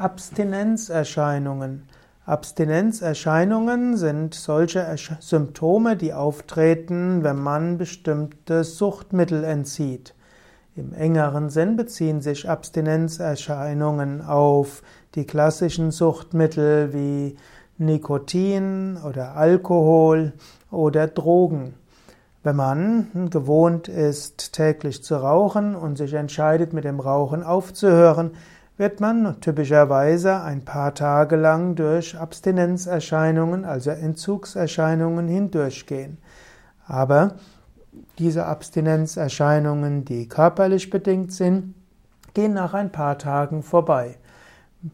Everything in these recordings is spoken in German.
Abstinenzerscheinungen. Abstinenzerscheinungen sind solche Symptome, die auftreten, wenn man bestimmte Suchtmittel entzieht. Im engeren Sinn beziehen sich Abstinenzerscheinungen auf die klassischen Suchtmittel wie Nikotin oder Alkohol oder Drogen. Wenn man gewohnt ist, täglich zu rauchen und sich entscheidet, mit dem Rauchen aufzuhören, wird man typischerweise ein paar Tage lang durch Abstinenzerscheinungen, also Entzugserscheinungen hindurchgehen. Aber diese Abstinenzerscheinungen, die körperlich bedingt sind, gehen nach ein paar Tagen vorbei.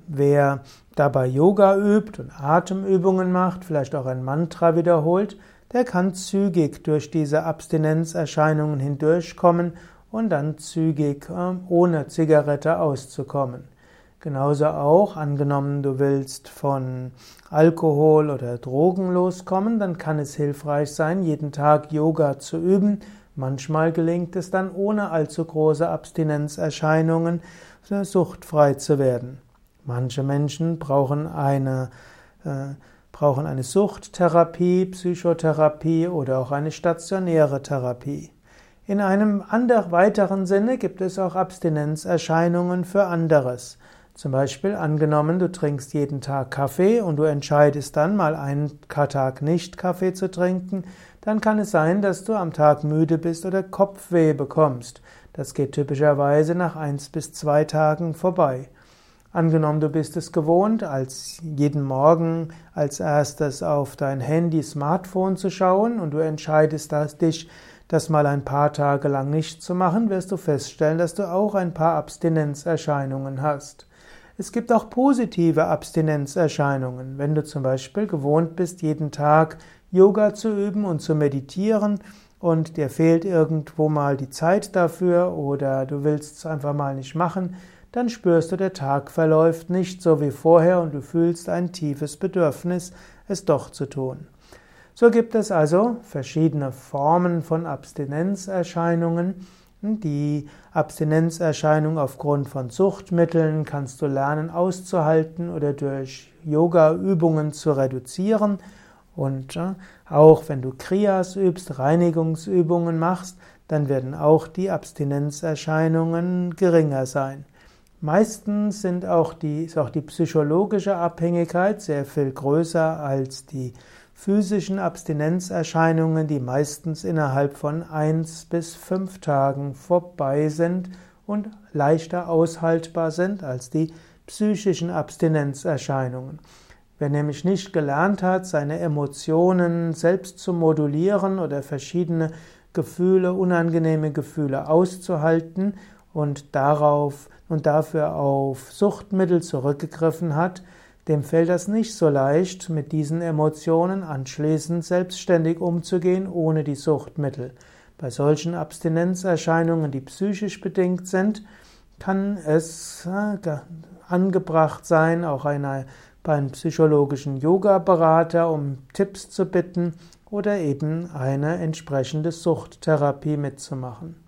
Wer dabei Yoga übt und Atemübungen macht, vielleicht auch ein Mantra wiederholt, der kann zügig durch diese Abstinenzerscheinungen hindurchkommen und dann zügig äh, ohne Zigarette auszukommen. Genauso auch, angenommen du willst von Alkohol oder Drogen loskommen, dann kann es hilfreich sein, jeden Tag Yoga zu üben. Manchmal gelingt es dann ohne allzu große Abstinenzerscheinungen suchtfrei zu werden. Manche Menschen brauchen eine, äh, brauchen eine Suchttherapie, Psychotherapie oder auch eine stationäre Therapie. In einem anderen weiteren Sinne gibt es auch Abstinenzerscheinungen für anderes. Zum Beispiel angenommen, du trinkst jeden Tag Kaffee und du entscheidest dann mal einen Tag nicht Kaffee zu trinken, dann kann es sein, dass du am Tag müde bist oder Kopfweh bekommst. Das geht typischerweise nach eins bis zwei Tagen vorbei. Angenommen, du bist es gewohnt, als jeden Morgen als erstes auf dein Handy, Smartphone zu schauen und du entscheidest dich, das mal ein paar Tage lang nicht zu machen, wirst du feststellen, dass du auch ein paar Abstinenzerscheinungen hast. Es gibt auch positive Abstinenzerscheinungen. Wenn du zum Beispiel gewohnt bist, jeden Tag Yoga zu üben und zu meditieren und dir fehlt irgendwo mal die Zeit dafür oder du willst es einfach mal nicht machen, dann spürst du, der Tag verläuft nicht so wie vorher und du fühlst ein tiefes Bedürfnis, es doch zu tun. So gibt es also verschiedene Formen von Abstinenzerscheinungen die Abstinenzerscheinung aufgrund von Suchtmitteln kannst du lernen auszuhalten oder durch Yoga-Übungen zu reduzieren. Und auch wenn du Kriyas übst, Reinigungsübungen machst, dann werden auch die Abstinenzerscheinungen geringer sein. Meistens sind auch die, ist auch die psychologische Abhängigkeit sehr viel größer als die physischen Abstinenzerscheinungen, die meistens innerhalb von eins bis fünf Tagen vorbei sind und leichter aushaltbar sind als die psychischen Abstinenzerscheinungen. Wer nämlich nicht gelernt hat, seine Emotionen selbst zu modulieren oder verschiedene Gefühle, unangenehme Gefühle auszuhalten und darauf und dafür auf Suchtmittel zurückgegriffen hat, dem fällt das nicht so leicht, mit diesen Emotionen anschließend selbstständig umzugehen, ohne die Suchtmittel. Bei solchen Abstinenzerscheinungen, die psychisch bedingt sind, kann es äh, angebracht sein, auch einer, beim psychologischen Yoga-Berater um Tipps zu bitten oder eben eine entsprechende Suchttherapie mitzumachen.